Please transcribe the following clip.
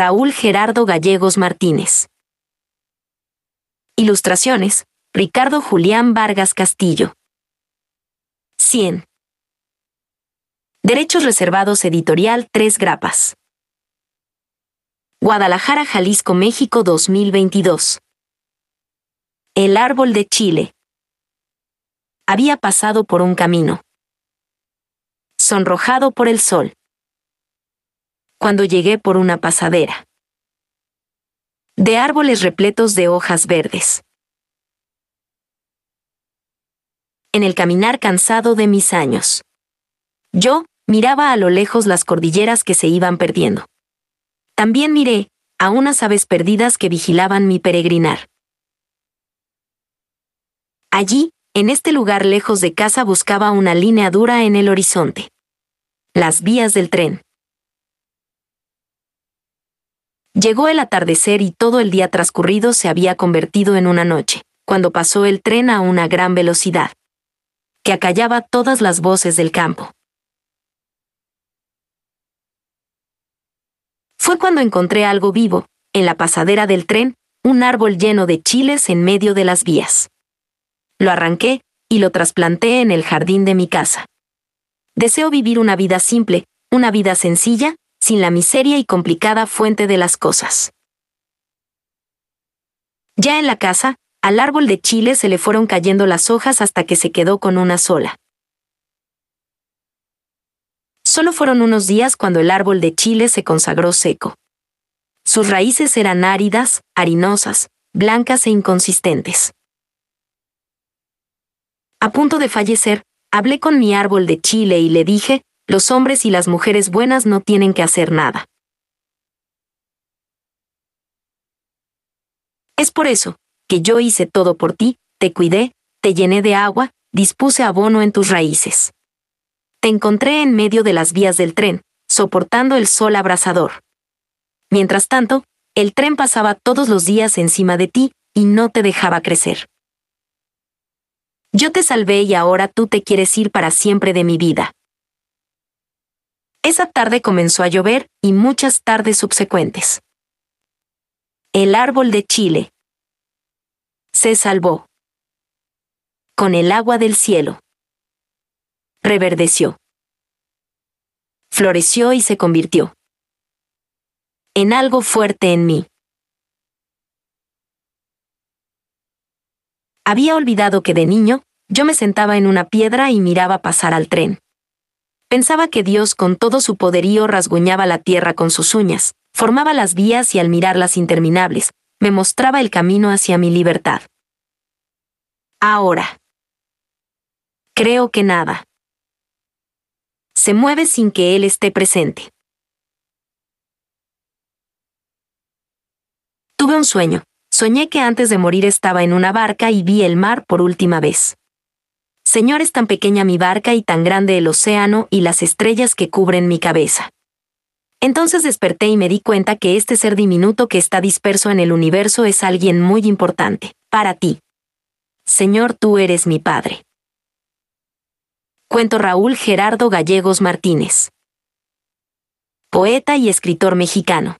Raúl Gerardo Gallegos Martínez. Ilustraciones, Ricardo Julián Vargas Castillo. 100. Derechos reservados editorial 3 grapas. Guadalajara, Jalisco, México 2022. El árbol de Chile. Había pasado por un camino. Sonrojado por el sol. Cuando llegué por una pasadera. De árboles repletos de hojas verdes. En el caminar cansado de mis años. Yo, miraba a lo lejos las cordilleras que se iban perdiendo. También miré a unas aves perdidas que vigilaban mi peregrinar. Allí, en este lugar lejos de casa buscaba una línea dura en el horizonte. Las vías del tren. Llegó el atardecer y todo el día transcurrido se había convertido en una noche, cuando pasó el tren a una gran velocidad, que acallaba todas las voces del campo. Fue cuando encontré algo vivo, en la pasadera del tren, un árbol lleno de chiles en medio de las vías. Lo arranqué y lo trasplanté en el jardín de mi casa. Deseo vivir una vida simple, una vida sencilla, sin la miseria y complicada fuente de las cosas. Ya en la casa, al árbol de chile se le fueron cayendo las hojas hasta que se quedó con una sola. Solo fueron unos días cuando el árbol de Chile se consagró seco. Sus raíces eran áridas, harinosas, blancas e inconsistentes. A punto de fallecer, hablé con mi árbol de Chile y le dije, los hombres y las mujeres buenas no tienen que hacer nada. Es por eso, que yo hice todo por ti, te cuidé, te llené de agua, dispuse abono en tus raíces. Te encontré en medio de las vías del tren, soportando el sol abrasador. Mientras tanto, el tren pasaba todos los días encima de ti y no te dejaba crecer. Yo te salvé y ahora tú te quieres ir para siempre de mi vida. Esa tarde comenzó a llover y muchas tardes subsecuentes. El árbol de Chile. Se salvó. Con el agua del cielo reverdeció. Floreció y se convirtió en algo fuerte en mí. Había olvidado que de niño, yo me sentaba en una piedra y miraba pasar al tren. Pensaba que Dios con todo su poderío rasguñaba la tierra con sus uñas, formaba las vías y al mirarlas interminables, me mostraba el camino hacia mi libertad. Ahora. Creo que nada se mueve sin que él esté presente. Tuve un sueño. Soñé que antes de morir estaba en una barca y vi el mar por última vez. Señor, es tan pequeña mi barca y tan grande el océano y las estrellas que cubren mi cabeza. Entonces desperté y me di cuenta que este ser diminuto que está disperso en el universo es alguien muy importante, para ti. Señor, tú eres mi Padre. Cuento Raúl Gerardo Gallegos Martínez. Poeta y escritor mexicano.